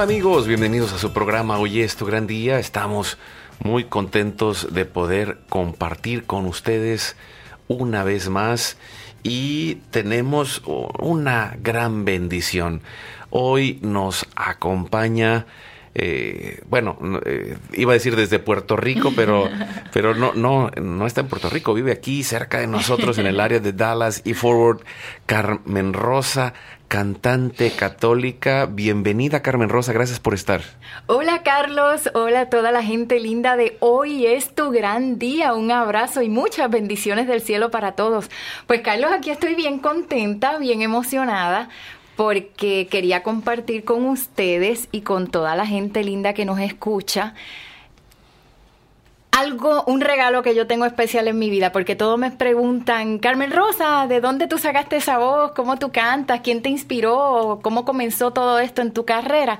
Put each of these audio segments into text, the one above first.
Hola amigos, bienvenidos a su programa Hoy es tu gran día. Estamos muy contentos de poder compartir con ustedes una vez más y tenemos una gran bendición. Hoy nos acompaña eh, bueno, eh, iba a decir desde Puerto Rico, pero, pero no, no, no está en Puerto Rico, vive aquí cerca de nosotros en el área de Dallas y Forward, Carmen Rosa cantante católica. Bienvenida Carmen Rosa, gracias por estar. Hola Carlos, hola a toda la gente linda de hoy es tu gran día. Un abrazo y muchas bendiciones del cielo para todos. Pues Carlos, aquí estoy bien contenta, bien emocionada porque quería compartir con ustedes y con toda la gente linda que nos escucha algo, un regalo que yo tengo especial en mi vida, porque todos me preguntan, Carmen Rosa, ¿de dónde tú sacaste esa voz? ¿Cómo tú cantas? ¿Quién te inspiró? ¿Cómo comenzó todo esto en tu carrera?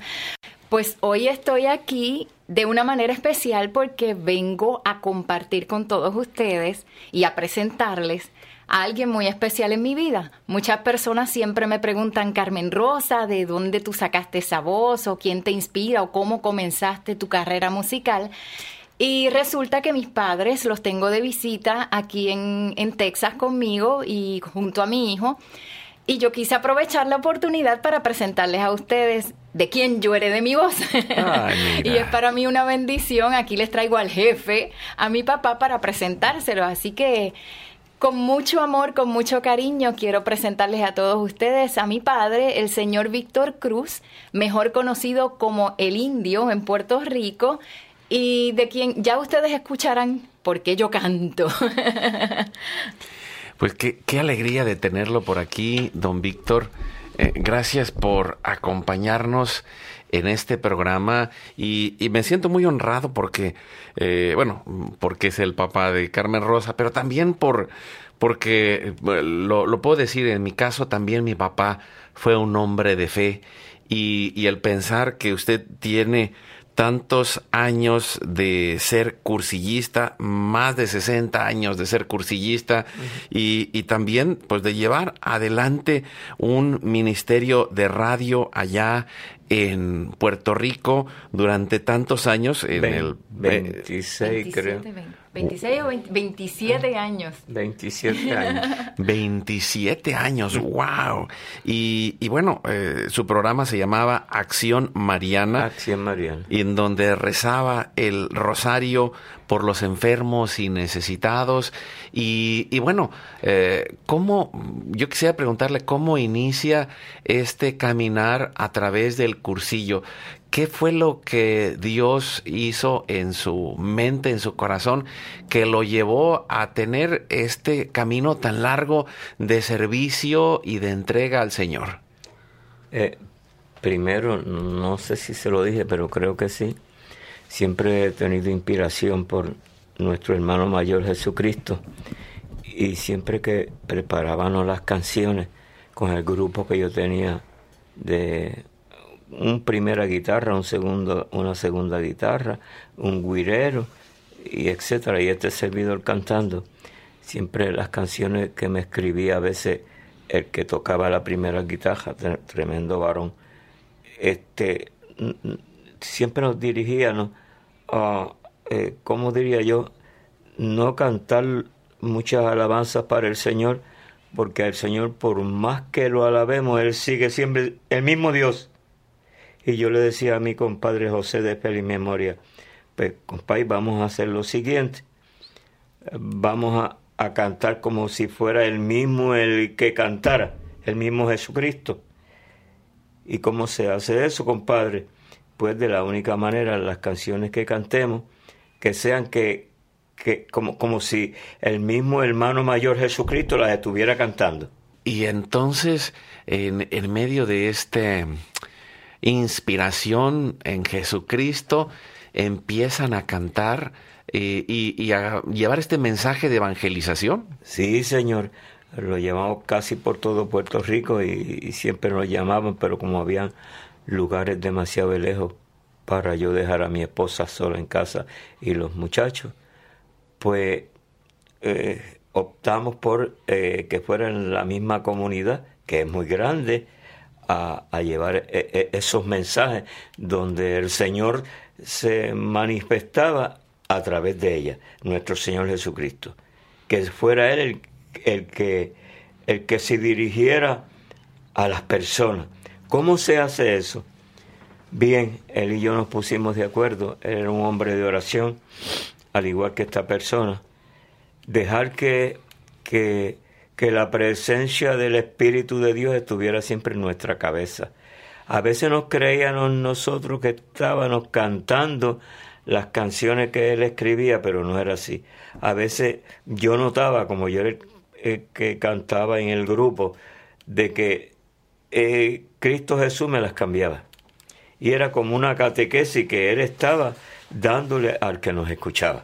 Pues hoy estoy aquí de una manera especial porque vengo a compartir con todos ustedes y a presentarles a alguien muy especial en mi vida. Muchas personas siempre me preguntan, Carmen Rosa, ¿de dónde tú sacaste esa voz? ¿O quién te inspira? ¿O cómo comenzaste tu carrera musical? Y resulta que mis padres los tengo de visita aquí en, Texas conmigo y junto a mi hijo. Y yo quise aprovechar la oportunidad para presentarles a ustedes de quién yo de mi voz. y es para mí una bendición. Aquí les traigo al jefe, a mi papá, para presentárselo. Así que con mucho amor, con mucho cariño, quiero presentarles a todos ustedes a mi padre, el señor Víctor Cruz, mejor conocido como el Indio en Puerto Rico y de quien ya ustedes escucharán por qué yo canto. pues qué, qué alegría de tenerlo por aquí, don Víctor. Eh, gracias por acompañarnos en este programa y, me siento muy honrado porque, eh, bueno, porque es el papá de Carmen Rosa, pero también por, porque lo, lo, puedo decir, en mi caso también mi papá fue un hombre de fe y, y el pensar que usted tiene tantos años de ser cursillista, más de 60 años de ser cursillista y, y, también pues de llevar adelante un ministerio de radio allá en Puerto Rico durante tantos años en el 26 creo 26 o 27 años. 27 años. 27 años, wow. Y, y bueno, eh, su programa se llamaba Acción Mariana. Acción Mariana. Y en donde rezaba el rosario por los enfermos y necesitados. Y, y bueno, eh, ¿cómo, yo quisiera preguntarle cómo inicia este caminar a través del cursillo? ¿Qué fue lo que Dios hizo en su mente, en su corazón, que lo llevó a tener este camino tan largo de servicio y de entrega al Señor? Eh, primero, no sé si se lo dije, pero creo que sí. Siempre he tenido inspiración por nuestro hermano mayor Jesucristo. Y siempre que preparábamos las canciones con el grupo que yo tenía de un primera guitarra, un segundo, una segunda guitarra, un guirero, y etcétera, y este servidor cantando. Siempre las canciones que me escribía a veces el que tocaba la primera guitarra, tremendo varón, este siempre nos dirigíamos a, eh, ¿cómo diría yo? No cantar muchas alabanzas para el Señor, porque al Señor, por más que lo alabemos, Él sigue siempre el mismo Dios Y yo le decía a mi compadre José de Feliz Memoria, pues compadre, vamos a hacer lo siguiente. Vamos a, a cantar como si fuera el mismo el que cantara, el mismo Jesucristo. ¿Y cómo se hace eso, compadre? Pues de la única manera, las canciones que cantemos, que sean que, que como, como si el mismo hermano mayor Jesucristo las estuviera cantando. Y entonces, en, en medio de esta inspiración en Jesucristo, empiezan a cantar eh, y, y a llevar este mensaje de evangelización. Sí, señor. Lo llevamos casi por todo Puerto Rico y, siempre nos llamaban, pero como habían lugares demasiado lejos para yo dejar a mi esposa sola en casa y los muchachos, pues eh, optamos por eh, que fuera en la misma comunidad, que es muy grande, a, llevar eh, eh, esos mensajes donde el Señor se manifestaba a través de ella, nuestro Señor Jesucristo. Que fuera Él el, el que, el que se dirigiera a las personas. ¿Cómo se hace eso? Bien, él y yo nos pusimos de acuerdo. Él era un hombre de oración, al igual que esta persona. Dejar que, que, que la presencia del Espíritu de Dios estuviera siempre en nuestra cabeza. A veces nos creíamos nosotros que estábamos cantando las canciones que él escribía, pero no era así. A veces yo notaba, como yo era el, que cantaba en el grupo, de que eh, Cristo Jesús me las cambiaba. Y era como una catequesis que él estaba dándole al que nos escuchaba.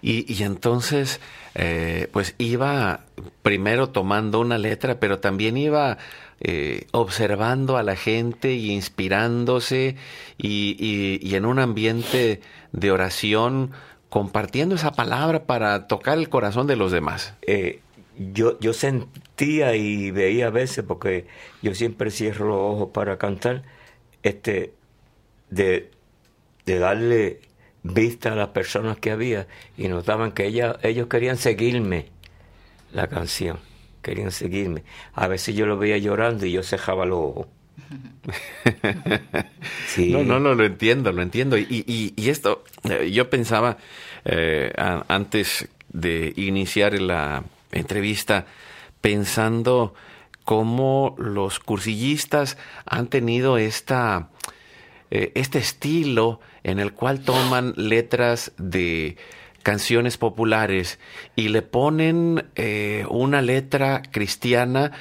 Y, entonces, eh, pues iba primero tomando una letra, pero también iba eh, observando a la gente y inspirándose y, y, y en un ambiente de oración, compartiendo esa palabra para tocar el corazón de los demás. Eh, yo, yo sentía y veía a veces, porque yo siempre cierro los ojos para cantar, este, de, de darle vista a las personas que había y notaban que ella, ellos querían seguirme la canción, querían seguirme. A veces yo lo veía llorando y yo cejaba los ojos. Sí. No, no, no, lo entiendo, lo entiendo. Y, y, y esto, eh, yo pensaba eh, a, antes de iniciar la entrevista, pensando cómo los cursillistas han tenido esta, eh, este estilo en el cual toman letras de canciones populares y le ponen eh, una letra cristiana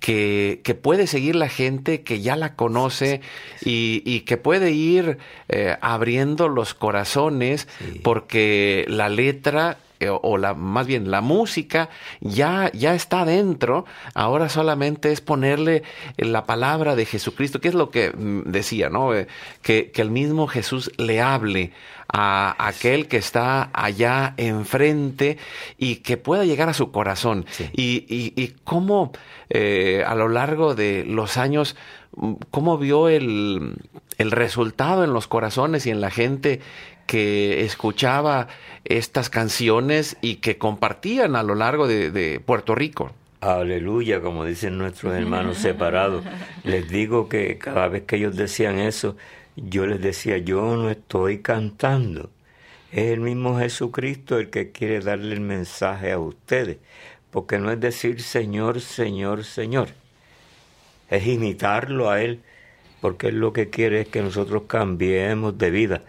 que, que, puede seguir la gente que ya la conoce y, y que puede ir eh, abriendo los corazones sí. porque la letra o la más bien la música ya ya está dentro ahora solamente es ponerle la palabra de Jesucristo que es lo que mm, decía no eh, que, que el mismo Jesús le hable a aquel que está allá enfrente y que pueda llegar a su corazón. Sí. Y, y, y, cómo eh, a lo largo de los años, mm, cómo vio el, el resultado en los corazones y en la gente que escuchaba estas canciones y que compartían a lo largo de, de Puerto Rico. Aleluya, como dicen nuestros hermanos separados. Les digo que cada vez que ellos decían eso, yo les decía, yo no estoy cantando. Es el mismo Jesucristo el que quiere darle el mensaje a ustedes. Porque no es decir Señor, Señor, Señor. Es imitarlo a Él. Porque Él lo que quiere es que nosotros cambiemos de vida.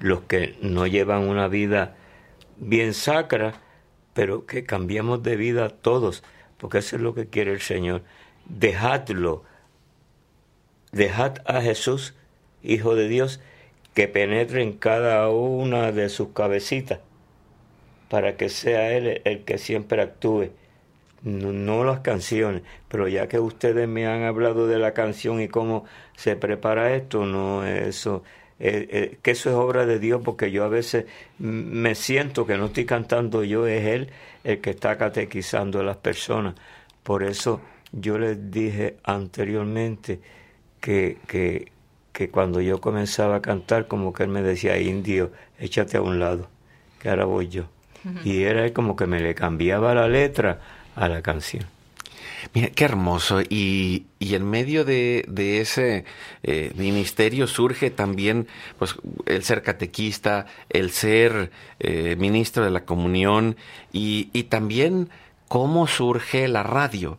Los que no llevan una vida bien sacra, pero que cambiemos de vida todos. Porque eso es lo que quiere el Señor. Dejadlo. Dejad a Jesús Hijo de Dios, que penetre en cada una de sus cabecitas, para que sea Él el que siempre actúe. No, no, las canciones, pero ya que ustedes me han hablado de la canción y cómo se prepara esto, no eso, eh, eh, que eso es obra de Dios, porque yo a veces me siento que no estoy cantando yo, es Él el que está catequizando a las personas. Por eso yo les dije anteriormente que, que que cuando yo comenzaba a cantar, como que él me decía, indio, échate a un lado, que ahora voy yo. Uh -huh. Y era como que me le cambiaba la letra a la canción. Mira, qué hermoso. Y, y en medio de, de ese eh, ministerio surge también pues, el ser catequista, el ser eh, ministro de la comunión y, y también cómo surge la radio.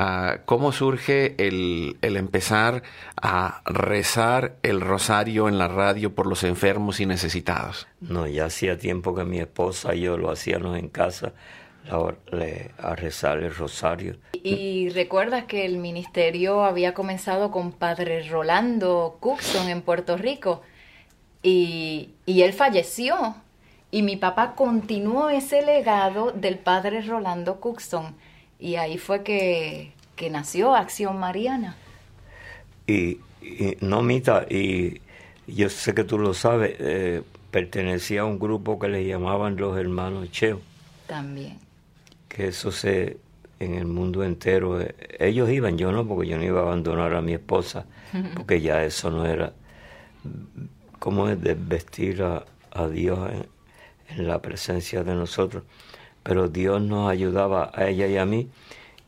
Ah, cómo surge el, el, empezar a rezar el rosario en la radio por los enfermos y necesitados? No, ya hacía tiempo que mi esposa y yo lo hacíamos en casa a rezar el rosario. Y recuerdas que el ministerio había comenzado con Padre Rolando Cookson en Puerto Rico y, y él falleció. Y mi papá continuó ese legado del Padre Rolando Cookson y ahí fue que, que nació Acción Mariana. Y, no, Mita, y yo sé que tú lo sabes, eh, pertenecía a un grupo que le llamaban los hermanos Cheo. También que eso se en el mundo entero. Eh, ellos iban, yo no, porque yo no iba a abandonar a mi esposa, porque ya eso no era como es desvestir a, a Dios en, la presencia de nosotros. Pero Dios nos ayudaba a ella y a mí,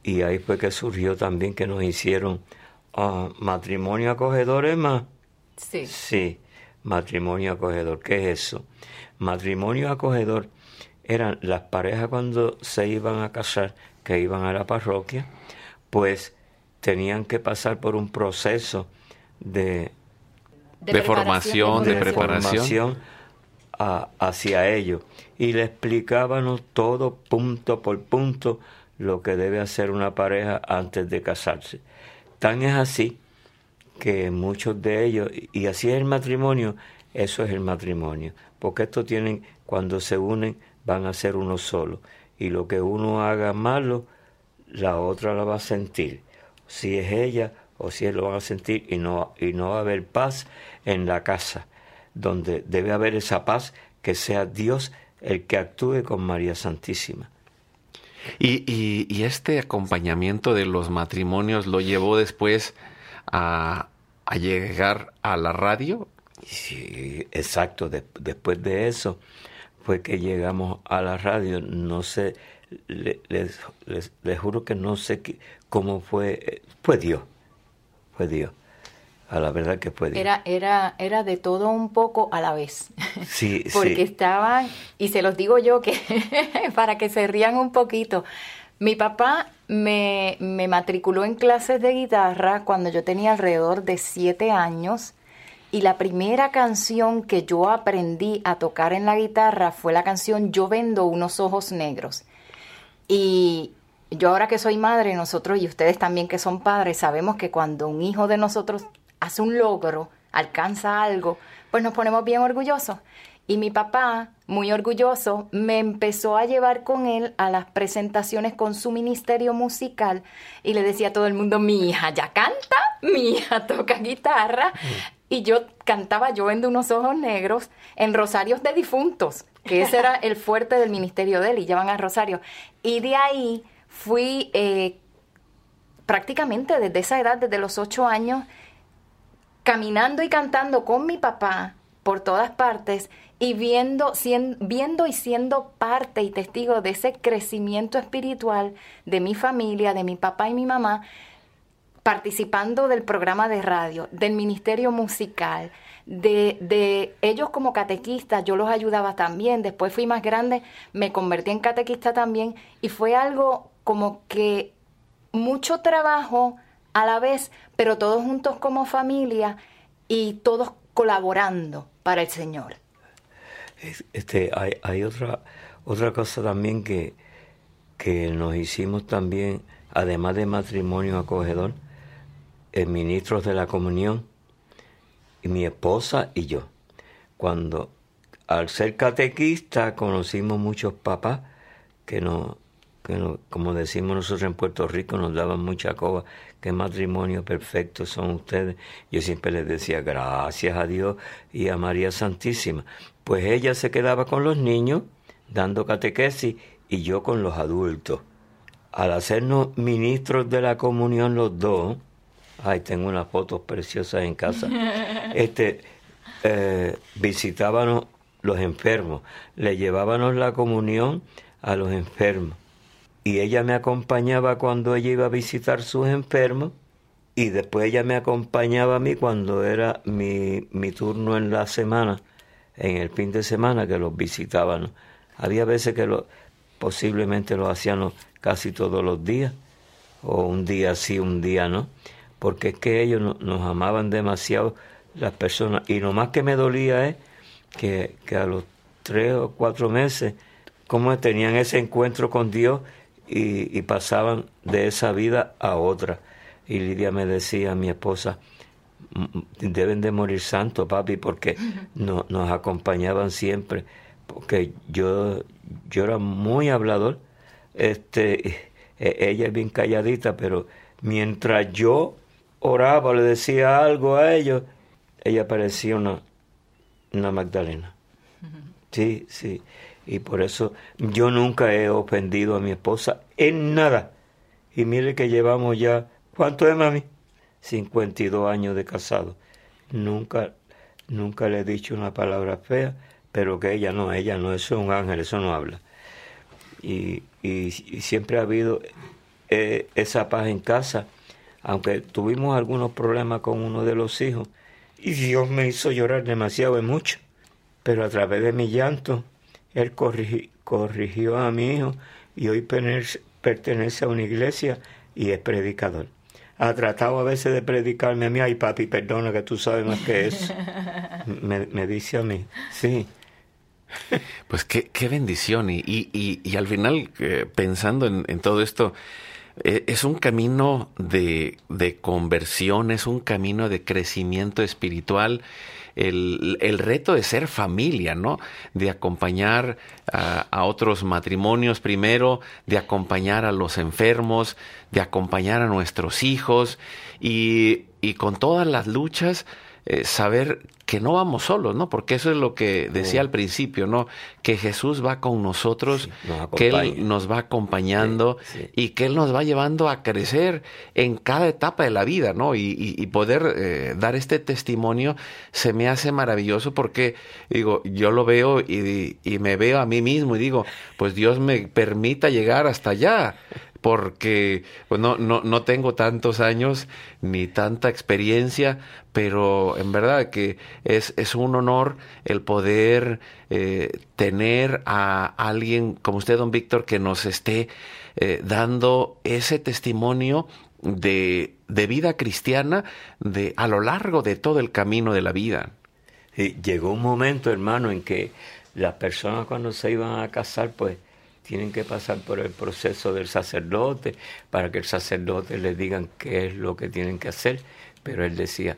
y ahí fue que surgió también que nos hicieron uh, matrimonio acogedor, más. Sí. Sí, matrimonio acogedor. ¿Qué es eso? Matrimonio acogedor eran las parejas cuando se iban a casar, que iban a la parroquia, pues tenían que pasar por un proceso de, de, formación, de preparación, hacia ellos. Y le explicábamos todo punto por punto lo que debe hacer una pareja antes de casarse. Tan es así que muchos de ellos, y así es el matrimonio, eso es el matrimonio, porque estos tienen, cuando se unen, van a ser uno solo. Y lo que uno haga malo, la otra la va a sentir. Si es ella o si él lo va a sentir y no, y no va a haber paz en la casa, donde debe haber esa paz que sea Dios el que actúe con María Santísima. Y, y, este acompañamiento de los matrimonios lo llevó después a, a llegar a la radio. Sí, exacto. después de eso, fue que llegamos a la radio. No sé, les, les, juro que no sé cómo fue. Fue Dios. Fue Dios. A la verdad que fue Dios. Era, era, era de todo un poco a la vez. Sí, Porque estaban, y se los digo yo que para que se rían un poquito. Mi papá me, me matriculó en clases de guitarra cuando yo tenía alrededor de siete años y la primera canción que yo aprendí a tocar en la guitarra fue la canción Yo vendo unos ojos negros. Y yo ahora que soy madre, nosotros y ustedes también que son padres, sabemos que cuando un hijo de nosotros hace un logro, alcanza algo, pues nos ponemos bien orgullosos. Y mi papá, muy orgulloso, me empezó a llevar con él a las presentaciones con su ministerio musical y le decía a todo el mundo, mi hija ya canta, mi hija toca guitarra y yo cantaba Yo vendo unos ojos negros en rosarios de difuntos, que ese era el fuerte del ministerio de él, y llevan a rosario. Y de ahí fui eh, prácticamente desde esa edad, desde los ocho años, caminando y cantando con mi papá por todas partes y viendo, viendo y siendo parte y testigo de ese crecimiento espiritual de mi familia, de mi papá y mi mamá, participando del programa de radio, del ministerio musical, de, de, ellos como catequistas, yo los ayudaba también, después fui más grande, me convertí en catequista también y fue algo como que mucho trabajo a la vez, pero todos juntos como familia y todos colaborando para el Señor. Este, hay, hay otra, otra cosa también que, que nos hicimos también, además de matrimonio acogedor, ministros de la comunión, y mi esposa y yo. Cuando al ser catequista conocimos muchos papás que nos, que como decimos nosotros en Puerto Rico, nos daban mucha coba, qué matrimonio perfecto son ustedes. Yo siempre les decía gracias a Dios y a María Santísima. Pues ella se quedaba con los niños dando catequesis y yo con los adultos. Al hacernos ministros de la comunión los dos, Ay, tengo unas fotos preciosas en casa. Este, eh, visitábamos los enfermos, le llevábamos la comunión a los enfermos. y ella me acompañaba cuando ella iba a visitar sus enfermos y después ella me acompañaba a mí cuando era mi, mi turno en la semana, en el fin de semana que los visitaban. Había veces que lo, posiblemente lo hacían casi todos los días, o un día sí, un día no, porque es que ellos nos amaban demasiado las personas. Y lo más que me dolía es que, que a los tres o cuatro meses, como tenían ese encuentro con Dios y, y pasaban de esa vida a otra. Y Lidia me decía, mi esposa, deben de morir santos, papi, porque no, nos acompañaban siempre, porque yo, yo era muy hablador, este, e, ella es bien calladita, pero mientras yo oraba, le decía algo a ellos, ella parecía una, una Magdalena. Sí, sí. Y por eso yo nunca he ofendido a mi esposa en nada. Y mire que llevamos ya ¿Cuánto es, mami? 52 años de casado. Nunca, nunca le he dicho una palabra fea, pero que ella no, ella no, eso es un ángel, eso no habla. Y, y, siempre ha habido eh, esa paz en casa, aunque tuvimos algunos problemas con uno de los hijos, y Dios me hizo llorar demasiado y mucho, pero a través de mi llanto, Él corrigió a mi hijo y hoy pertenece a una iglesia y es predicador ha tratado a veces de predicarme a mí, ay papi, perdona que tú sabes más que eso. me, dice a mí, sí. Pues qué, qué bendición. Y, y, y, al final, eh, pensando en, en, todo esto, es un camino de, de conversión, es un camino de crecimiento espiritual el, el, reto de ser familia, ¿no? De acompañar a, a, otros matrimonios primero, de acompañar a los enfermos, de acompañar a nuestros hijos y, y con todas las luchas eh, saber que no vamos solos, ¿no? Porque eso es lo que decía al principio, ¿no? Que Jesús va con nosotros, que Él nos va acompañando y que Él nos va llevando a crecer en cada etapa de la vida, ¿no? Y, poder eh, dar este testimonio se me hace maravilloso porque, digo, yo lo veo y, y me veo a mí mismo y digo, pues Dios me permita llegar hasta allá porque pues no, no, no tengo tantos años ni tanta experiencia, pero en verdad que es, es un honor el poder eh, tener a alguien como usted, don Víctor, que nos esté eh, dando ese testimonio de, de, vida cristiana de, a lo largo de todo el camino de la vida. llegó un momento, hermano, en que las personas cuando se iban a casar, pues tienen que pasar por el proceso del sacerdote para que el sacerdote les digan qué es lo que tienen que hacer. Pero él decía,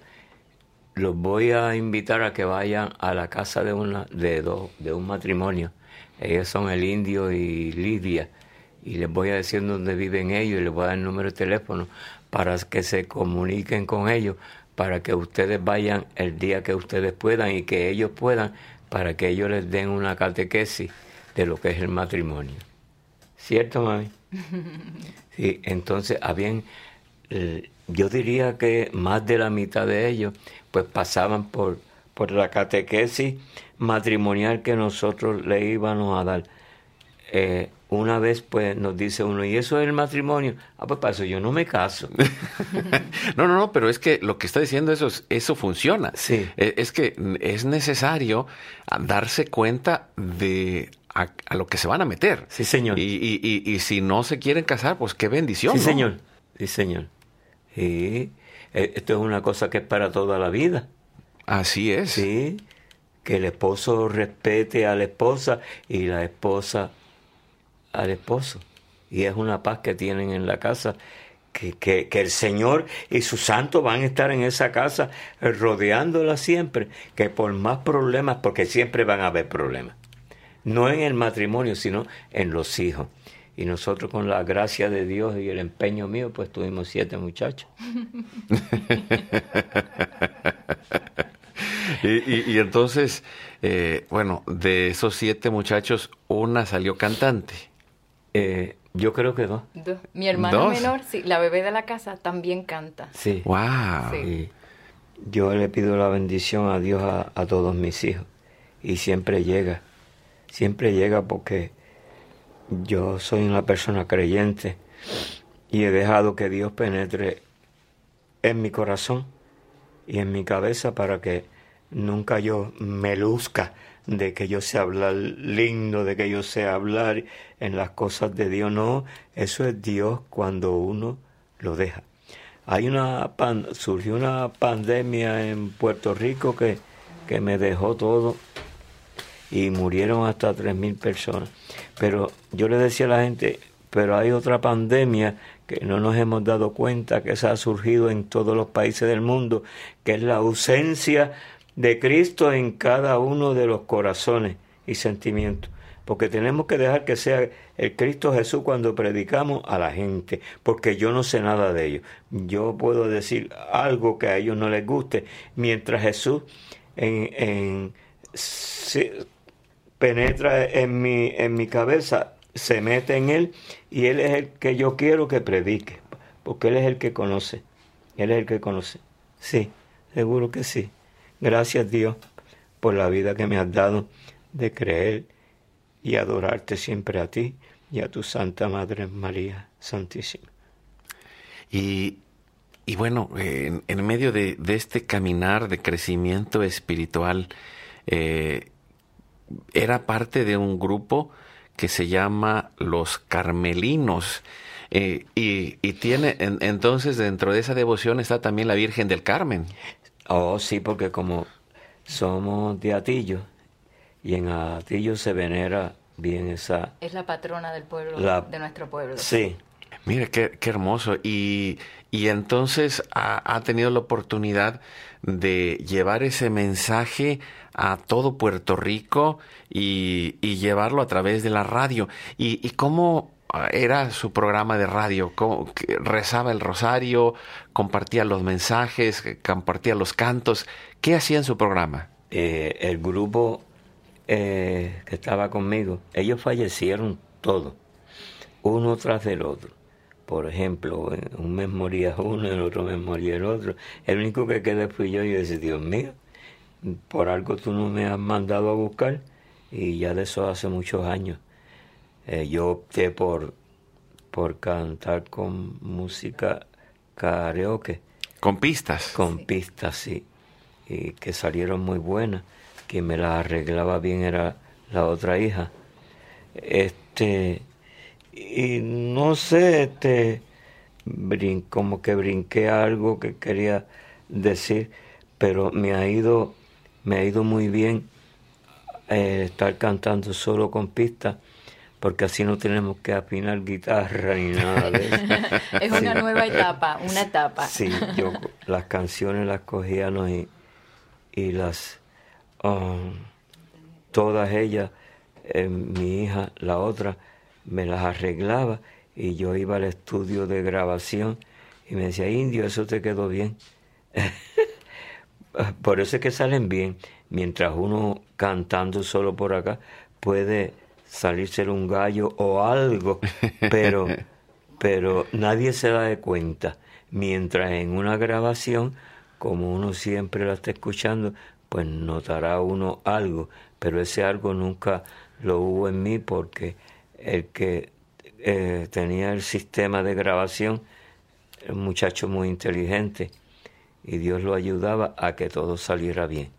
los voy a invitar a que vayan a la casa de, una, de, dos, de un matrimonio. Ellos son el indio y Lidia. Y les voy a decir dónde viven ellos y les voy a dar el número de teléfono para que se comuniquen con ellos, para que ustedes vayan el día que ustedes puedan y que ellos puedan, para que ellos les den una catequesis de lo que es el matrimonio. ¿Cierto, mami? Sí, entonces habían, eh, yo diría que más de la mitad de ellos pues pasaban por, por la catequesis matrimonial que nosotros le íbamos a dar. Eh, una vez pues nos dice uno, ¿y eso es el matrimonio? Ah, pues para eso yo no me caso. no, no, no, pero es que lo que está diciendo eso, eso funciona. Sí. E, es que es necesario darse cuenta de a, lo que se van a meter. Sí, señor. Y, y, y, si no se quieren casar, pues qué bendición. Sí, señor. Sí, señor. Sí. E, esto es una cosa que es para toda la vida. Así es. Sí. Que el esposo respete a la esposa y la esposa al esposo. Y es una paz que tienen en la casa. Que, que, que el Señor y sus santos van a estar en esa casa rodeándola siempre. Que por más problemas, porque siempre van a haber problemas no en el matrimonio, sino en los hijos. Y nosotros con la gracia de Dios y el empeño mío, pues tuvimos siete muchachos. y, entonces, eh, bueno, de esos siete muchachos, una salió cantante. Eh, yo creo que dos. Mi hermana menor, sí, la bebé de la casa, también canta. Sí. Wow. Yo le pido la bendición a Dios a, a todos mis hijos y siempre llega siempre llega porque yo soy una persona creyente y he dejado que Dios penetre en mi corazón y en mi cabeza para que nunca yo me luzca de que yo sé hablar lindo, de que yo sé hablar en las cosas de Dios. No, eso es Dios cuando uno lo deja. Hay una surgió una pandemia en Puerto Rico que, que me dejó todo y murieron hasta tres mil personas. Pero yo le decía a la gente, pero hay otra pandemia que no nos hemos dado cuenta que se ha surgido en todos los países del mundo, que es la ausencia de Cristo en cada uno de los corazones y sentimientos. Porque tenemos que dejar que sea el Cristo Jesús cuando predicamos a la gente, porque yo no sé nada de ellos. Yo puedo decir algo que a ellos no les guste, mientras Jesús en, penetra en mi, en mi cabeza, se mete en él y él es el que yo quiero que predique, porque él es el que conoce, él es el que conoce. Sí, seguro que sí. Gracias Dios por la vida que me has dado de creer y adorarte siempre a ti y a tu Santa Madre María Santísima. Y, y bueno, en, medio de, este caminar de crecimiento espiritual, eh, era parte de un grupo que se llama los Carmelinos. Eh, y, y, tiene, entonces dentro de esa devoción está también la Virgen del Carmen. Oh, sí, porque como somos de Atillo y en Atillo se venera bien esa... Es la patrona del pueblo, de nuestro pueblo. Sí. Mire, qué, qué hermoso. Y, y entonces ha, tenido la oportunidad de llevar ese mensaje a todo Puerto Rico y, y llevarlo a través de la radio. ¿Y, y cómo era su programa de radio, rezaba el rosario, compartía los mensajes, compartía los cantos. ¿Qué hacía en su programa? Eh, el grupo eh, que estaba conmigo, ellos fallecieron todos, uno tras del otro. Por ejemplo, un mes moría uno, el otro mes moría el otro. El único que quedé fui yo y yo decía, Dios mío, por algo tú no me has mandado a buscar. Y ya de eso hace muchos años. Eh, yo opté por, por cantar con música karaoke. ¿Con pistas? Con pistas, sí. Y que salieron muy buenas. Quien me las arreglaba bien era la otra hija. Este, y no sé, este, como que brinqué algo que quería decir, pero me ha ido, me ha ido muy bien eh, estar cantando solo con pistas porque así no tenemos que afinar guitarra ni nada de eso. es una nueva etapa, una etapa. Sí, yo las canciones las cogíamos y, y las, um, todas ellas, eh, mi hija, la otra, me las arreglaba y yo iba al estudio de grabación y me decía, indio, eso te quedó bien. por eso es que salen bien, mientras uno cantando solo por acá puede salirse un gallo o algo, pero, pero nadie se da de cuenta. Mientras en una grabación, como uno siempre la está escuchando, pues notará uno algo, pero ese algo nunca lo hubo en mí porque el que eh, tenía el sistema de grabación, un muchacho muy inteligente, y Dios lo ayudaba a que todo saliera bien.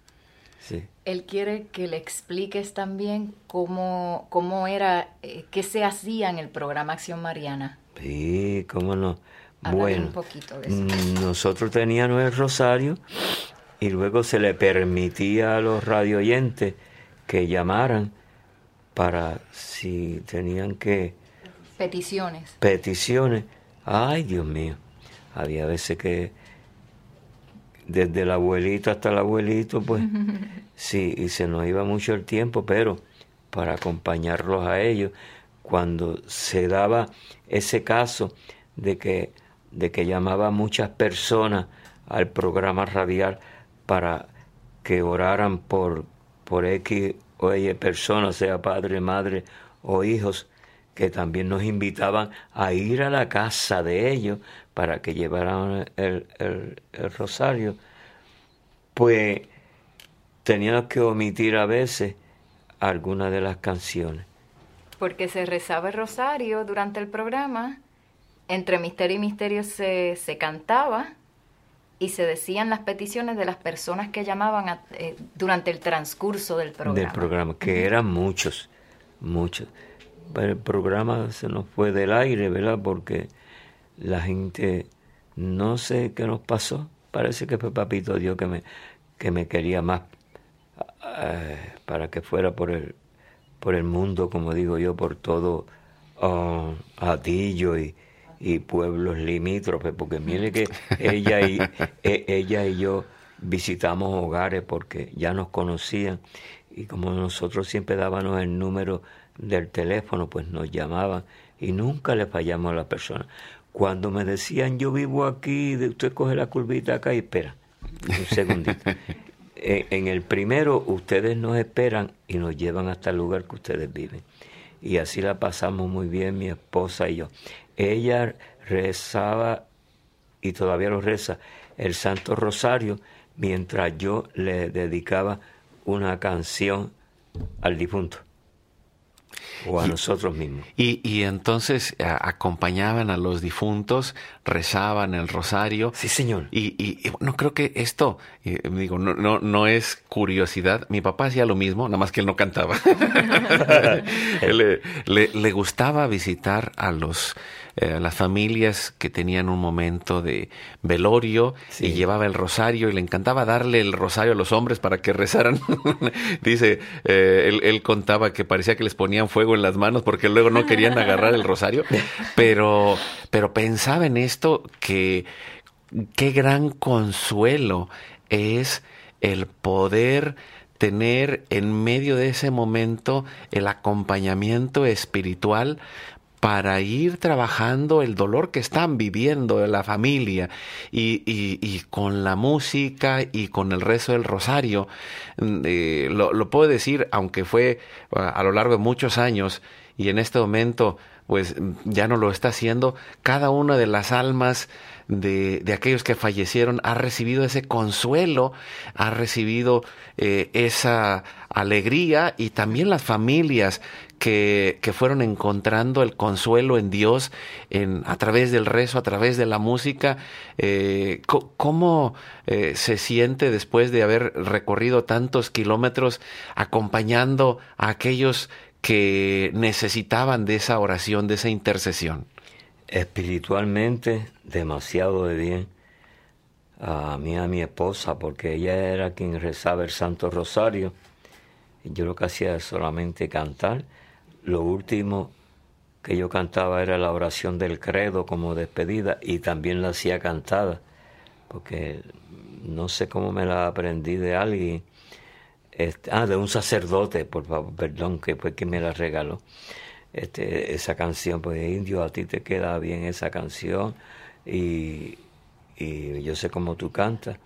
Él quiere que le expliques también cómo, cómo era, eh, qué se hacía en el programa Acción Mariana. Sí, cómo no. bueno, mm, nosotros teníamos el rosario y luego se le permitía a los radio oyentes que llamaran para si tenían que... Peticiones. Peticiones. Ay, Dios mío. Había veces que desde la abuelita hasta el abuelito, pues sí, y se nos iba mucho el tiempo, pero para acompañarlos a ellos, cuando se daba ese caso de que, de que llamaba muchas personas al programa radial para que oraran por, por X o Y personas, sea padre, madre o hijos, que también nos invitaban a ir a la casa de ellos para que llevaran el, rosario, pues teníamos que omitir a veces algunas de las canciones. porque se rezaba el rosario durante el programa, entre misterio y misterio se, se cantaba y se decían las peticiones de las personas que llamaban eh, durante el transcurso del programa. Del programa, que eran muchos, muchos. el programa se nos fue del aire, ¿verdad? Porque la gente, no sé qué nos pasó, parece que fue Papito Dios que me, que me quería más eh, para que fuera por el, por el mundo, como digo yo, por todo uh, Atillo y, y pueblos limítrofes, porque mire que ella y, e, ella y yo visitamos hogares porque ya nos conocían y como nosotros siempre dábamos el número del teléfono, pues nos llamaban y nunca le fallamos a la persona. Cuando me decían yo vivo aquí, usted coge la curvita acá y espera, un segundito. en el primero ustedes nos esperan y nos llevan hasta el lugar que ustedes viven. Y así la pasamos muy bien mi esposa y yo ella rezaba y todavía lo reza el Santo Rosario mientras yo le dedicaba una canción al difunto o a nosotros mismos. Y, y entonces acompañaban a los difuntos, rezaban el rosario. Sí, señor. Y, y, bueno, creo que esto, digo, no, no, no es curiosidad. Mi papá hacía lo mismo, nada más que él no cantaba. le, le, le gustaba visitar a los eh, las familias que tenían un momento de velorio y llevaba el rosario y le encantaba darle el rosario a los hombres para que rezaran. Dice, eh, él, él, contaba que parecía que les ponían fuego en las manos porque luego no querían agarrar el rosario, pero, pero pensaba en esto que qué gran consuelo es el poder tener en medio de ese momento el acompañamiento espiritual para ir trabajando el dolor que están viviendo la familia y, y, con la música y con el rezo del rosario. Mm, eh, lo, lo, puedo decir, aunque fue a lo largo de muchos años y en este momento pues ya no lo está haciendo, cada una de las almas de, aquellos que fallecieron ha recibido ese consuelo, ha recibido eh, esa alegría y también las familias que, que, fueron encontrando el consuelo en Dios en, a través del rezo, a través de la música. Eh, ¿Cómo eh, se siente después de haber recorrido tantos kilómetros acompañando a aquellos que necesitaban de esa oración, de esa intercesión? Espiritualmente, demasiado de bien. A mí, a mi esposa, porque ella era quien rezaba el Santo Rosario. Yo lo que hacía era solamente cantar. Lo último que yo cantaba era la oración del credo como despedida y también la hacía cantada, porque no sé cómo me la aprendí de alguien este, ah, de un sacerdote, por favor, perdón, que fue quien me la regaló. Este, esa canción, pues indio, a ti te queda bien esa canción y, y yo sé cómo tú cantas.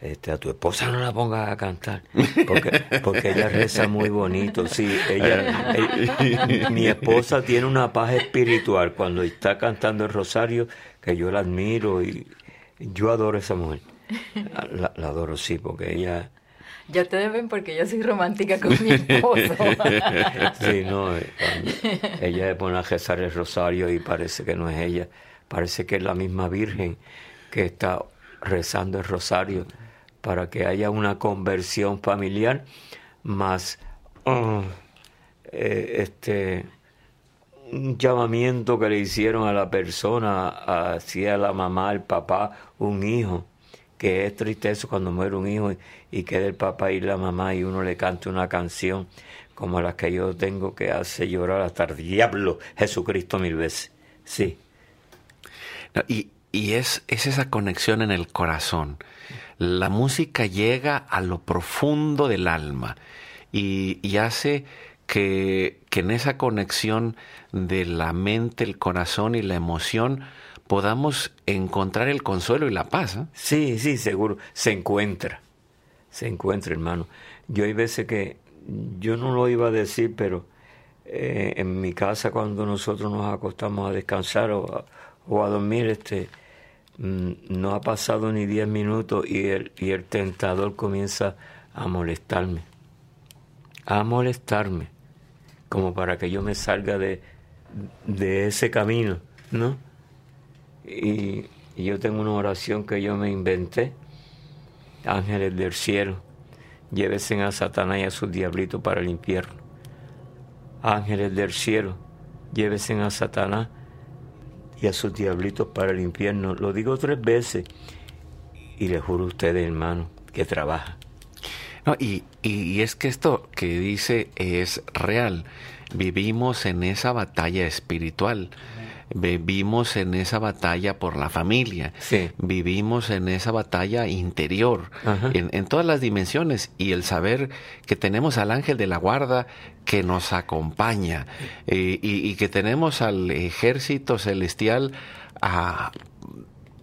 Este, a tu esposa no la pongas a cantar, porque, porque ella reza muy bonito. Sí, ella, mi esposa tiene una paz espiritual cuando está cantando el rosario, que yo la admiro y yo adoro a esa mujer. La, la adoro, sí, porque ella ya ustedes ven porque yo soy romántica con mi esposo. sí, no, eh, ella se pone a rezar el rosario y parece que no es ella, parece que es la misma Virgen que está rezando el rosario para que haya una conversión familiar más uh, eh, este un llamamiento que le hicieron a la persona, hacia la mamá, el papá, un hijo que es triste eso cuando muere un hijo y, y queda el papá y la mamá y uno le canta una canción como la que yo tengo que hace llorar hasta el diablo Jesucristo mil veces. Sí. y, y es, es esa conexión en el corazón. La música llega a lo profundo del alma y, y hace que, que en esa conexión de la mente, el corazón y la emoción, podamos encontrar el consuelo y la paz. ¿eh? Sí, sí, seguro. Se encuentra. Se encuentra, hermano. Yo hay veces que yo no lo iba a decir, pero eh, en mi casa cuando nosotros nos acostamos a descansar o a, o a dormir, este, mm, no ha pasado ni diez minutos y el, y el tentador comienza a molestarme. A molestarme. como para que yo me salga de, de ese camino, ¿no? Y, yo tengo una oración que yo me inventé, ángeles del cielo, llévesen a Satanás y a sus diablitos para el infierno. Ángeles del cielo, llévesen a Satanás y a sus diablitos para el infierno. Lo digo tres veces y le juro a ustedes, hermano, que trabaja. Y, y es que esto que dice es real. Vivimos en esa batalla espiritual. Vivimos en esa batalla por la familia. Sí. Vivimos en esa batalla interior, en, en todas las dimensiones. Y el saber que tenemos al ángel de la guarda que nos acompaña eh, y, y que tenemos al ejército celestial a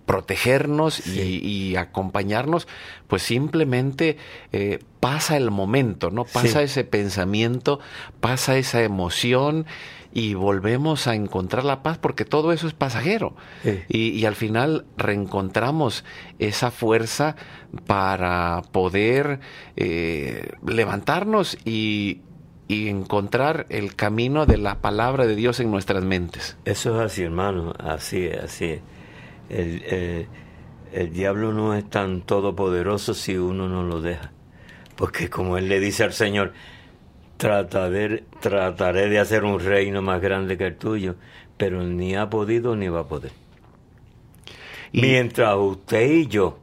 protegernos y, y acompañarnos, pues simplemente eh, pasa el momento, ¿no? Pasa Sí. ese pensamiento, pasa esa emoción y volvemos a encontrar la paz porque todo eso es pasajero. Sí. Y, y al final reencontramos esa fuerza para poder eh, levantarnos y, y encontrar el camino de la palabra de Dios en nuestras mentes. Eso es así, hermano, así es, así. El, eh, el diablo no es tan todopoderoso si uno no lo deja. Porque como él le dice al Señor, trataré, trataré de hacer un reino más grande que el tuyo, pero ni ha podido ni va a poder. Y- Mientras usted y yo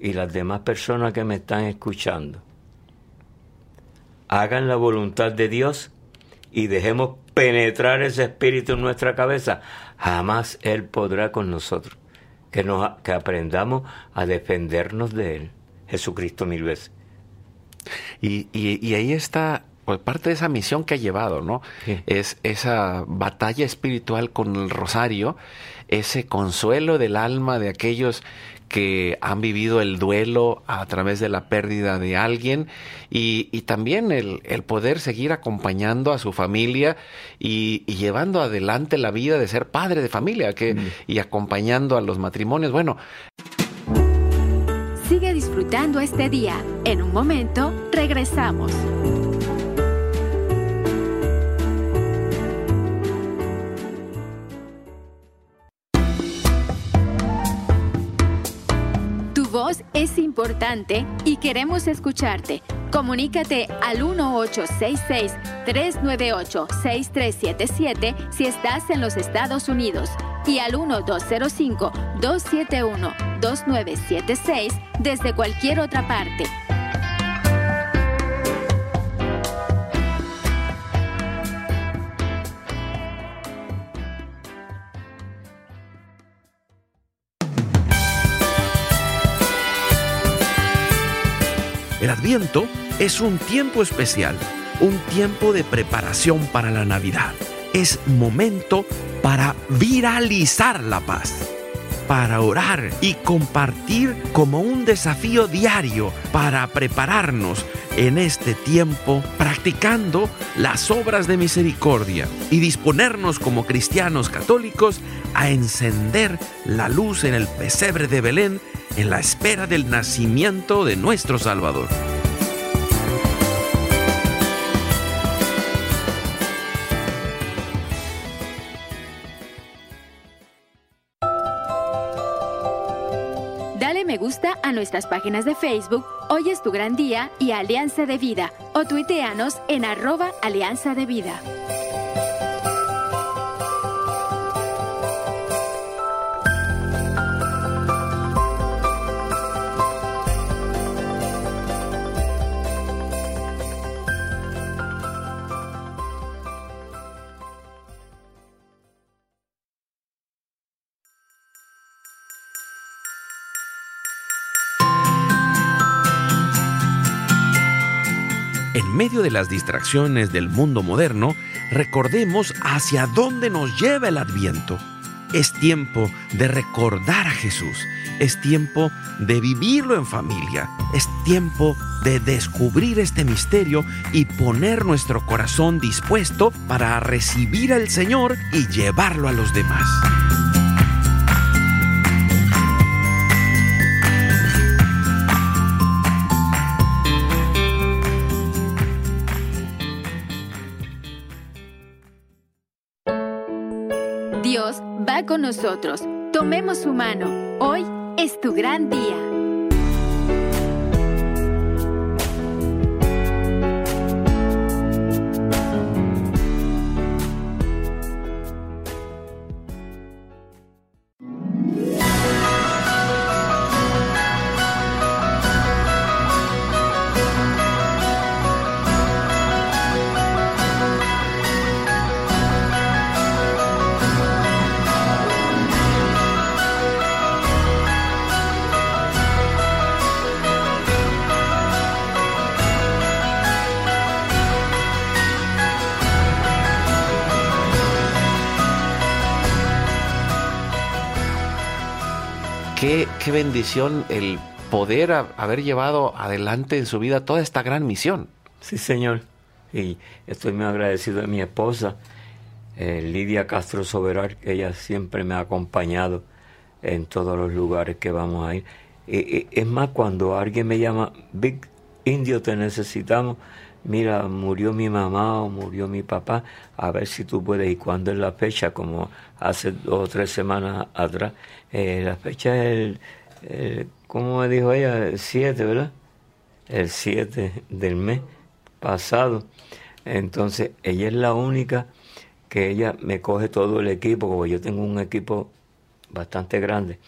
y las demás personas que me están escuchando hagan la voluntad de Dios y dejemos penetrar ese espíritu en nuestra cabeza, jamás Él podrá con nosotros. Que, nos, que aprendamos a defendernos de Él. Jesucristo mil veces. Y, y- y ahí está pues, parte de esa misión que ha llevado, ¿no? Sí. Es esa batalla espiritual con el rosario, ese consuelo del alma de aquellos que han vivido el duelo a través de la pérdida de alguien y, y también el, el poder seguir acompañando a su familia y, y llevando adelante la vida de ser padre de familia que, y acompañando a los matrimonios. Bueno, disfrutando este día. En un momento, regresamos. Tu voz es importante y queremos escucharte. Comunícate al 1866-398-6377 si estás en los Estados Unidos y al 1205-271-2976 desde cualquier otra parte. El Adviento es un tiempo especial, un tiempo de preparación para la Navidad. Es momento para viralizar la paz, para orar y compartir como un desafío diario para prepararnos en este tiempo practicando las obras de misericordia y disponernos como cristianos católicos a encender la luz en el pesebre de Belén en la espera del nacimiento de nuestro Salvador. A nuestras páginas de Facebook, Hoy es tu gran día y Alianza de Vida, o tuiteanos en arroba Alianza de Vida. Medio de las distracciones del mundo moderno, recordemos hacia dónde nos lleva el adviento. Es tiempo de recordar a Jesús. Es tiempo de vivirlo en familia. Es tiempo de descubrir este misterio y poner nuestro corazón dispuesto para recibir al Señor y llevarlo a los demás. Nosotros. Tomemos su mano. Hoy es tu gran día. Qué, bendición el poder haber llevado adelante en su vida toda esta gran misión. Sí, Señor. Y estoy muy agradecido de mi esposa, eh, Lidia Castro Soberar, que ella siempre me ha acompañado en todos los lugares que vamos a ir. Y, es más, cuando alguien me llama, Big Indio, te necesitamos, mira, murió mi mamá o murió mi papá, a ver si tú puedes. ¿Y cuándo es la fecha? Como hace dos o tres semanas atrás. Eh, la fecha es el, ¿cómo me dijo ella? El 7, ¿verdad? El 7 del mes pasado. Entonces, ella es la única que ella me coge todo el equipo, porque yo tengo un equipo bastante grande,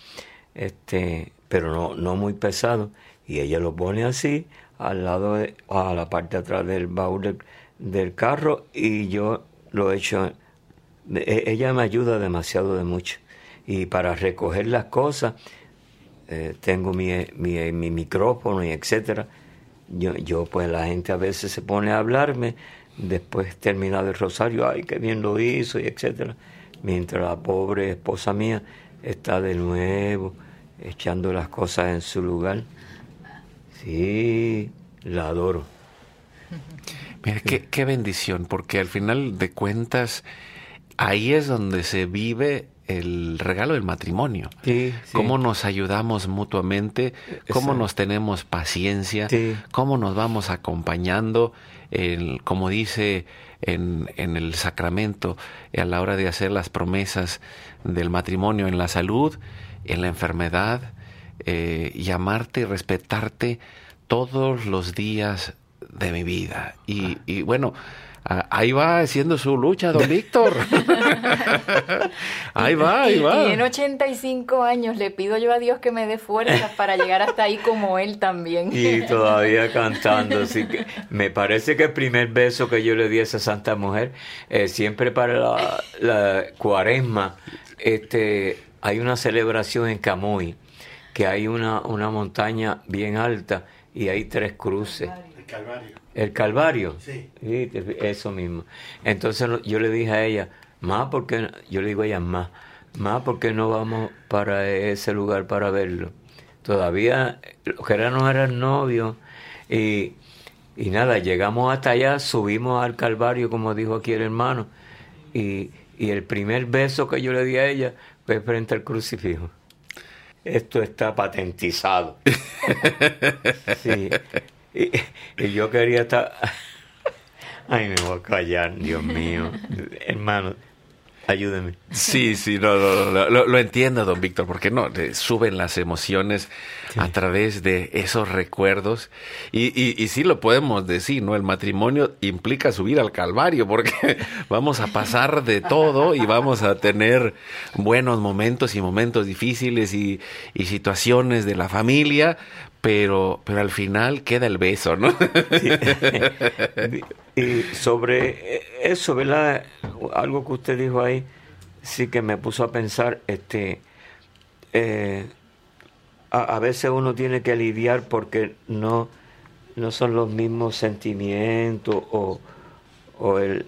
este, pero no, no muy pesado, y ella lo pone así, al lado de, a la parte de atrás del baúl del, carro y yo lo he hecho. E, ella me ayuda demasiado de mucho. Y para recoger las cosas, eh, tengo mi, mi, mi, micrófono y etcétera. Yo, yo, pues la gente a veces se pone a hablarme, después termina el rosario, ay, qué bien lo hizo y etcétera. Mientras la pobre esposa mía está de nuevo echando las cosas en su lugar. Sí, la adoro. Mira, qué, bendición, porque al final de cuentas, ahí es donde se vive el regalo del matrimonio. Sí, Cómo nos ayudamos mutuamente, cómo nos tenemos paciencia, cómo nos vamos acompañando, el, como dice en, en, el sacramento, a la hora de hacer las promesas del matrimonio en la salud, en la enfermedad, eh, y amarte y respetarte todos los días de mi vida. Y, y bueno, ahí va haciendo su lucha, don Víctor. ahí va, ahí va. Tiene 85 años, le pido yo a Dios que me dé fuerzas para llegar hasta ahí como él también. Y todavía cantando, así que me parece que el primer beso que yo le di a esa santa mujer, eh, siempre para la, la cuaresma, este, hay una celebración en Camuy que hay una, una montaña bien alta y hay tres cruces. El Calvario. El Calvario. Sí. Eso mismo. Entonces yo le dije a ella, más porque, yo le digo a ella, más, más porque no vamos para ese lugar para verlo. Todavía los que no eran novios y, y nada, llegamos hasta allá, subimos al Calvario, como dijo aquí el hermano, y, y el primer beso que yo le di a ella fue frente al crucifijo esto está patentizado. sí. Y, yo quería estar... Ay, me voy a callar, Dios mío. Hermano, ayúdeme. Sí, sí, no, lo, entiendo, don Víctor, porque no, suben las emociones a través de esos recuerdos. Y, y, y, sí lo podemos decir, ¿no? El matrimonio implica subir al Calvario, porque vamos a pasar de todo y vamos a tener buenos momentos y momentos difíciles y, y situaciones de la familia, pero, pero al final queda el beso, ¿no? y sobre eso, ¿verdad? Algo que usted dijo ahí, sí que me puso a pensar, este, eh, a, veces uno tiene que lidiar porque no, no son los mismos sentimientos o, o, el,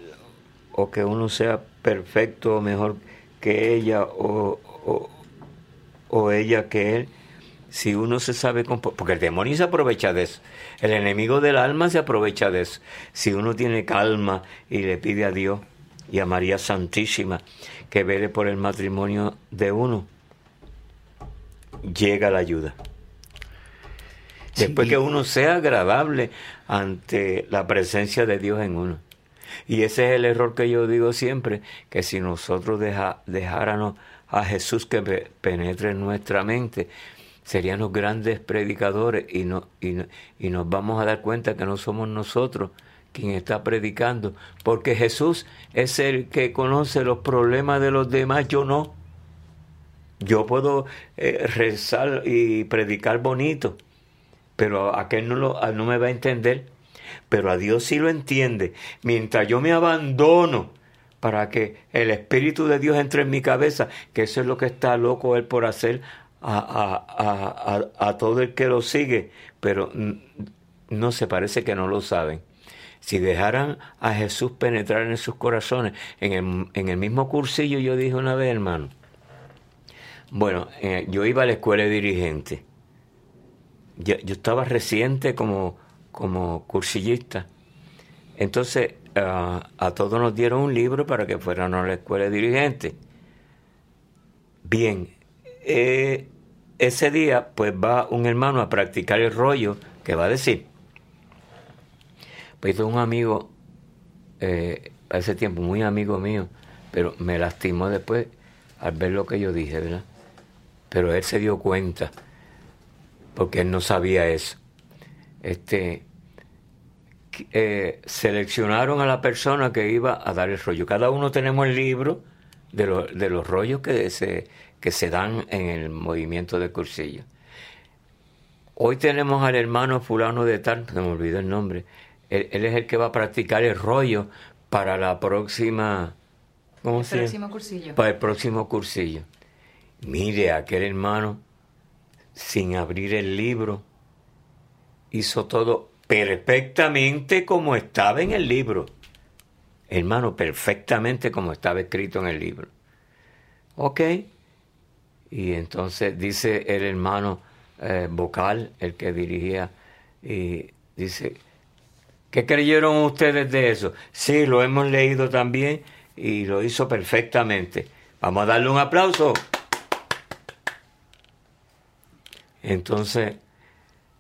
o que uno sea perfecto o mejor que ella o, o, o ella que él si uno se sabe porque el demonio se aprovecha de eso, el enemigo del alma se aprovecha de eso. Si uno tiene calma y le pide a Dios y a María Santísima que vele por el matrimonio de uno, llega la ayuda. Después que uno sea agradable ante la presencia de Dios en uno. Y ese es el error que yo digo siempre, que si nosotros deja, dejáramos a Jesús que penetre en nuestra mente, serían los grandes predicadores y, no, y, y nos vamos a dar cuenta que no somos nosotros quien está predicando, porque Jesús es el que conoce los problemas de los demás, yo no. Yo puedo eh, rezar y predicar bonito, pero aquel no, lo, no me va a entender. Pero a Dios sí lo entiende. Mientras yo me abandono para que el Espíritu de Dios entre en mi cabeza, que eso es lo que está loco Él por hacer a, a, a, a todo el que lo sigue, pero no se parece que no lo saben. Si dejaran a Jesús penetrar en sus corazones, en el, en el mismo cursillo yo dije una vez, hermano, bueno, eh, yo iba a la escuela de dirigente. Yo, yo estaba reciente como, como cursillista. Entonces, a todos nos dieron un libro para que fueran a la escuela de dirigente. Bien, eh, ese día pues va un hermano a practicar el rollo que va a decir. Pues un amigo, eh, hace tiempo, muy amigo mío, pero me lastimó después al ver lo que yo dije, ¿verdad? Pero él se dio cuenta, porque él no sabía eso. Este, eh, seleccionaron a la persona que iba a dar el rollo. Cada uno tenemos el libro de, de los rollos que se, que se dan en el movimiento de cursillo. Hoy tenemos al hermano fulano de tal, se me olvidó el nombre, él, es el que va a practicar el rollo para la próxima... ¿Cómo se próximo cursillo. Para el próximo cursillo. Mire, aquel hermano, sin abrir el libro, hizo todo perfectamente como estaba en el libro. Hermano, perfectamente como estaba escrito en el libro. Ok. Y entonces dice el hermano eh, vocal, el que dirigía, y dice, ¿Qué creyeron ustedes de eso? Sí, lo hemos leído también y lo hizo perfectamente. Vamos a darle un aplauso. Entonces,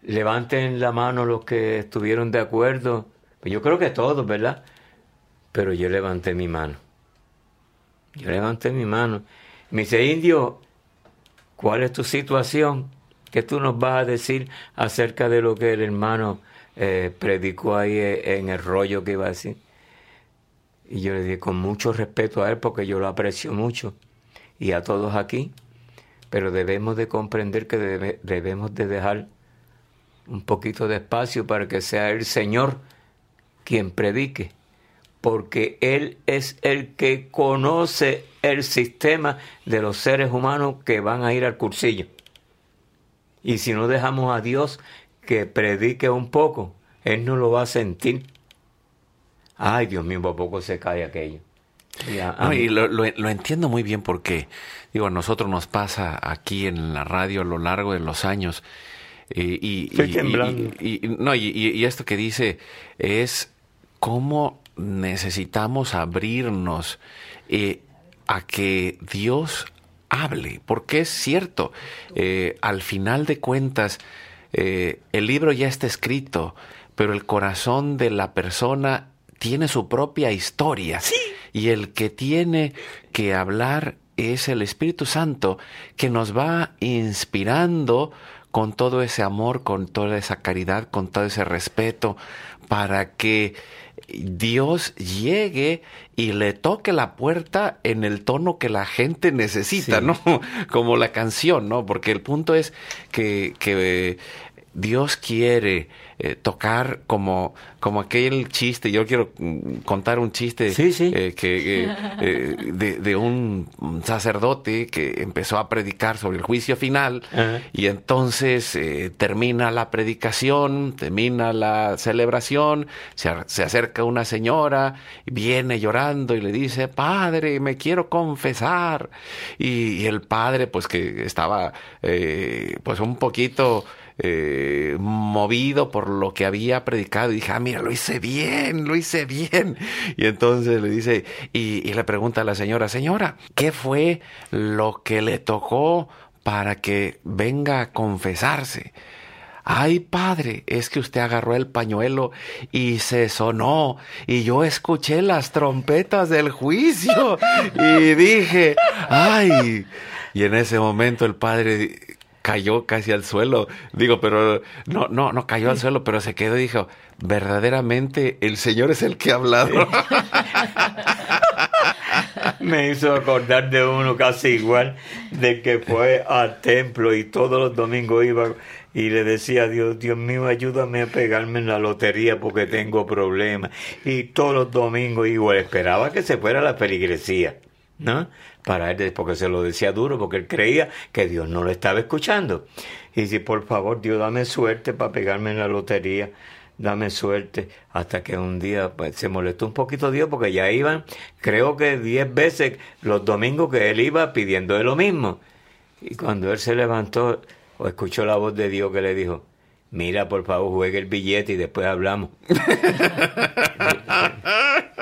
levanten la mano los que estuvieron de acuerdo. Pues yo creo que todos, ¿verdad? Pero yo levanté mi mano. Yo levanté mi mano. Me dice, indio, ¿cuál es tu situación? ¿Qué tú nos vas a decir acerca de lo que el hermano eh, predicó ahí eh, en el rollo que iba a decir. Y yo le dije con mucho respeto a él porque yo lo aprecio mucho y a todos aquí, pero debemos de comprender que debemos de dejar un poquito de espacio para que sea el Señor quien predique, porque Él es el que conoce el sistema de los seres humanos que van a ir al cursillo. Y si no dejamos a Dios que predique un poco, él no lo va a sentir. Ay, Dios mío, por poco se cae aquello. Y lo, entiendo muy bien porque, digo, a nosotros nos pasa aquí en la radio a lo largo de los años. y, y, no, y, esto que dice es cómo necesitamos abrirnos eh, a que Dios hable, porque es cierto, eh, al final de cuentas, eh, el libro ya está escrito, pero el corazón de la persona tiene su propia historia. Y el que tiene que hablar es el Espíritu Santo que nos va inspirando con todo ese amor, con toda esa caridad, con todo ese respeto, para que Dios llegue y le toque la puerta en el tono que la gente necesita, ¿no? Como la canción, ¿no? Porque el punto es que, que Dios quiere eh, tocar como, como aquel chiste. Yo quiero mm, contar un chiste eh, que, eh, de, un sacerdote que empezó a predicar sobre el juicio final y entonces termina la predicación, termina la celebración, se, se, acerca una señora, viene llorando y le dice, Padre, me quiero confesar. Y, y el padre, pues que estaba pues un poquito eh, movido por lo que había predicado y dije, ah, mira, lo hice bien, lo hice bien. Y entonces le dice, y, le pregunta a la señora, señora, ¿qué fue lo que le tocó para que venga a confesarse? Ay, padre, es que usted agarró el pañuelo y se sonó y yo escuché las trompetas del juicio y dije, ay. Y en ese momento el padre cayó casi al suelo. Digo, pero no, no, no cayó al suelo, pero se quedó y dijo, verdaderamente el Señor es el que ha hablado. Me hizo acordar de uno casi igual, de que fue al templo y todos los domingos iba y le decía a Dios, Dios mío, ayúdame a pegarme en la lotería porque tengo problemas. Y todos los domingos igual esperaba que se fuera a la feligresía, ¿no? Para él, porque se lo decía duro, porque él creía que Dios no lo estaba escuchando. Y si por favor, Dios, dame suerte para pegarme en la lotería dame suerte, hasta que un día pues, se molestó un poquito Dios porque ya iban, creo que diez veces los domingos que él iba pidiendo de lo mismo. Y cuando él se levantó, o escuchó la voz de Dios que le dijo, mira, por favor, juegue el billete y después hablamos.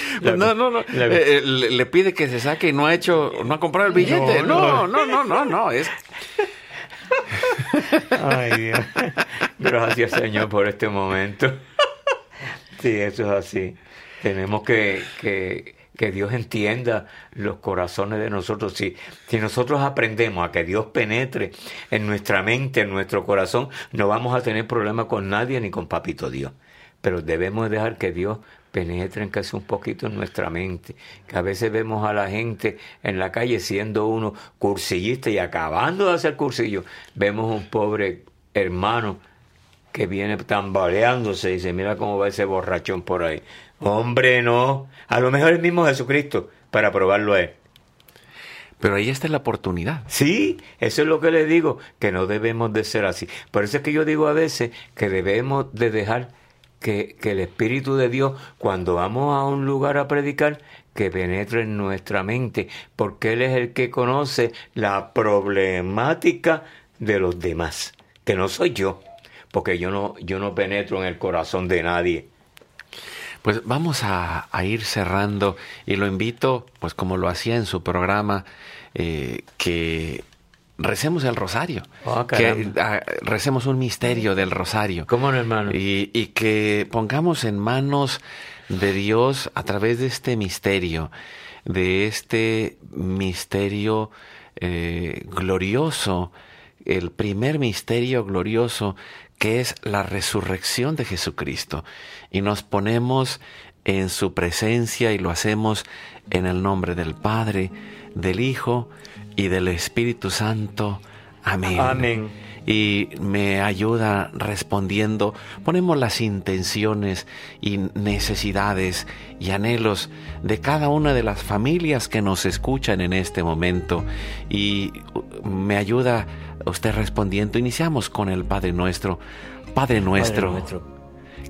no, no, no. Eh, eh, le, pide que se saque y no ha hecho, no ha comprado el billete. No, no, no, no, no. Es... Ay, Dios. Gracias, Señor, por este momento. Sí, eso es así. Tenemos que, que que Dios entienda los corazones de nosotros. Si, si nosotros aprendemos a que Dios penetre en nuestra mente, en nuestro corazón, no vamos a tener problema con nadie ni con Papito Dios. Pero debemos dejar que Dios penetre en casi un poquito en nuestra mente. Que a veces vemos a la gente en la calle siendo uno cursillista y acabando de hacer cursillo, vemos un pobre hermano que viene tambaleándose y dice, mira cómo va ese borrachón por ahí. Hombre, no. A lo mejor el mismo Jesucristo para probarlo a él. Pero ahí está la oportunidad. Sí, eso es lo que le digo, que no debemos de ser así. Por eso es que yo digo a veces que debemos de dejar que, el Espíritu de Dios, cuando vamos a un lugar a predicar, que penetre en nuestra mente, porque Él es el que conoce la problemática de los demás, que no soy yo, porque yo no, yo no penetro en el corazón de nadie. Pues vamos a, ir cerrando y lo invito, pues como lo hacía en su programa, eh, que recemos el rosario, ah, que ah, recemos un misterio del rosario. ¿Cómo no, hermano? Y, y, que pongamos en manos de Dios a través de este misterio, de este misterio eh, glorioso, el primer misterio glorioso que es la resurrección de Jesucristo. Y nos ponemos en su presencia y lo hacemos en el nombre del Padre, del Hijo y del Espíritu Santo. Amén. Amén. Y me ayuda respondiendo, ponemos las intenciones y necesidades y anhelos de cada una de las familias que nos escuchan en este momento y me ayuda usted respondiendo, iniciamos con el Padre nuestro. Padre nuestro,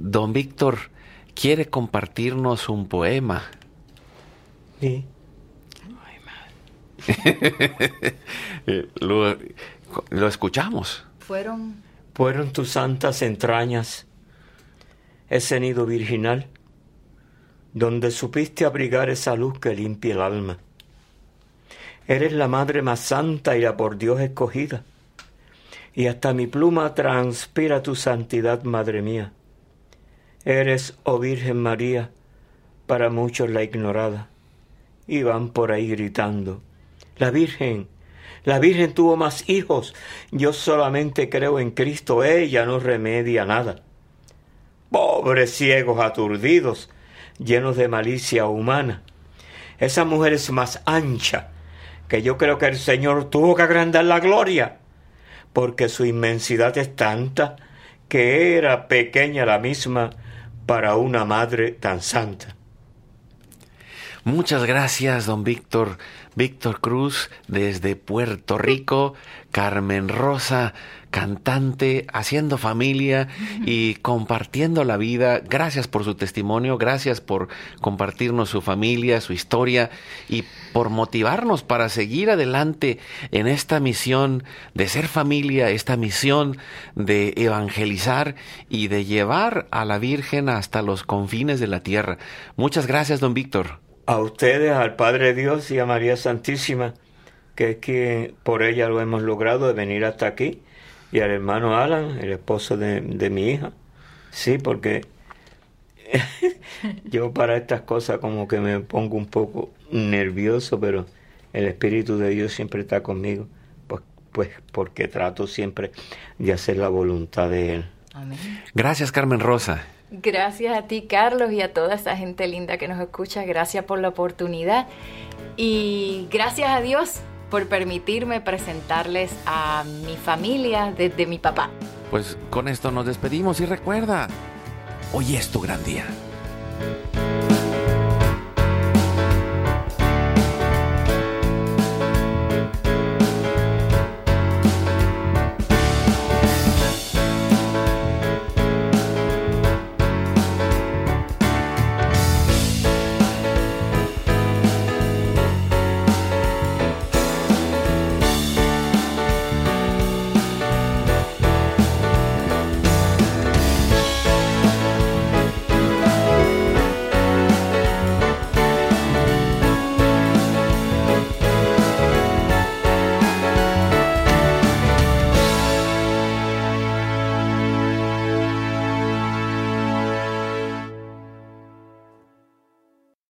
Don Víctor quiere compartirnos un poema. Sí. lo, lo escuchamos. Fueron Fueron tus santas entrañas ese nido virginal donde supiste abrigar esa luz que limpia el alma. Eres la madre más santa y la por Dios escogida. Y hasta mi pluma transpira tu santidad, madre mía. Eres, oh Virgen María, para muchos la ignorada. Y van por ahí gritando, la Virgen, la Virgen tuvo más hijos. Yo solamente creo en Cristo, ella no remedia nada. Pobres ciegos aturdidos, llenos de malicia humana. Esa mujer es más ancha, que yo creo que el Señor tuvo que agrandar la gloria, porque su inmensidad es tanta que era pequeña la misma para una madre tan santa. Muchas gracias, don Víctor. Víctor Cruz, desde Puerto Rico, Carmen Rosa, cantante, haciendo familia y compartiendo la vida. Gracias por su testimonio, gracias por compartirnos su familia, su historia y por motivarnos para seguir adelante en esta misión de ser familia, esta misión de evangelizar y de llevar a la Virgen hasta los confines de la tierra. Muchas gracias, don Víctor. A ustedes, al Padre Dios y a María Santísima, que es que por ella lo hemos logrado de venir hasta aquí, y al hermano Alan, el esposo de, de mi hija. Sí, porque yo para estas cosas como que me pongo un poco nervioso, pero el Espíritu de Dios siempre está conmigo, pues, pues porque trato siempre de hacer la voluntad de Él. Amén. Gracias, Carmen Rosa. Gracias a ti, Carlos, y a toda esa gente linda que nos escucha. Gracias por la oportunidad. Y gracias a Dios por permitirme presentarles a mi familia desde mi papá. Pues con esto nos despedimos y recuerda, hoy es tu gran día.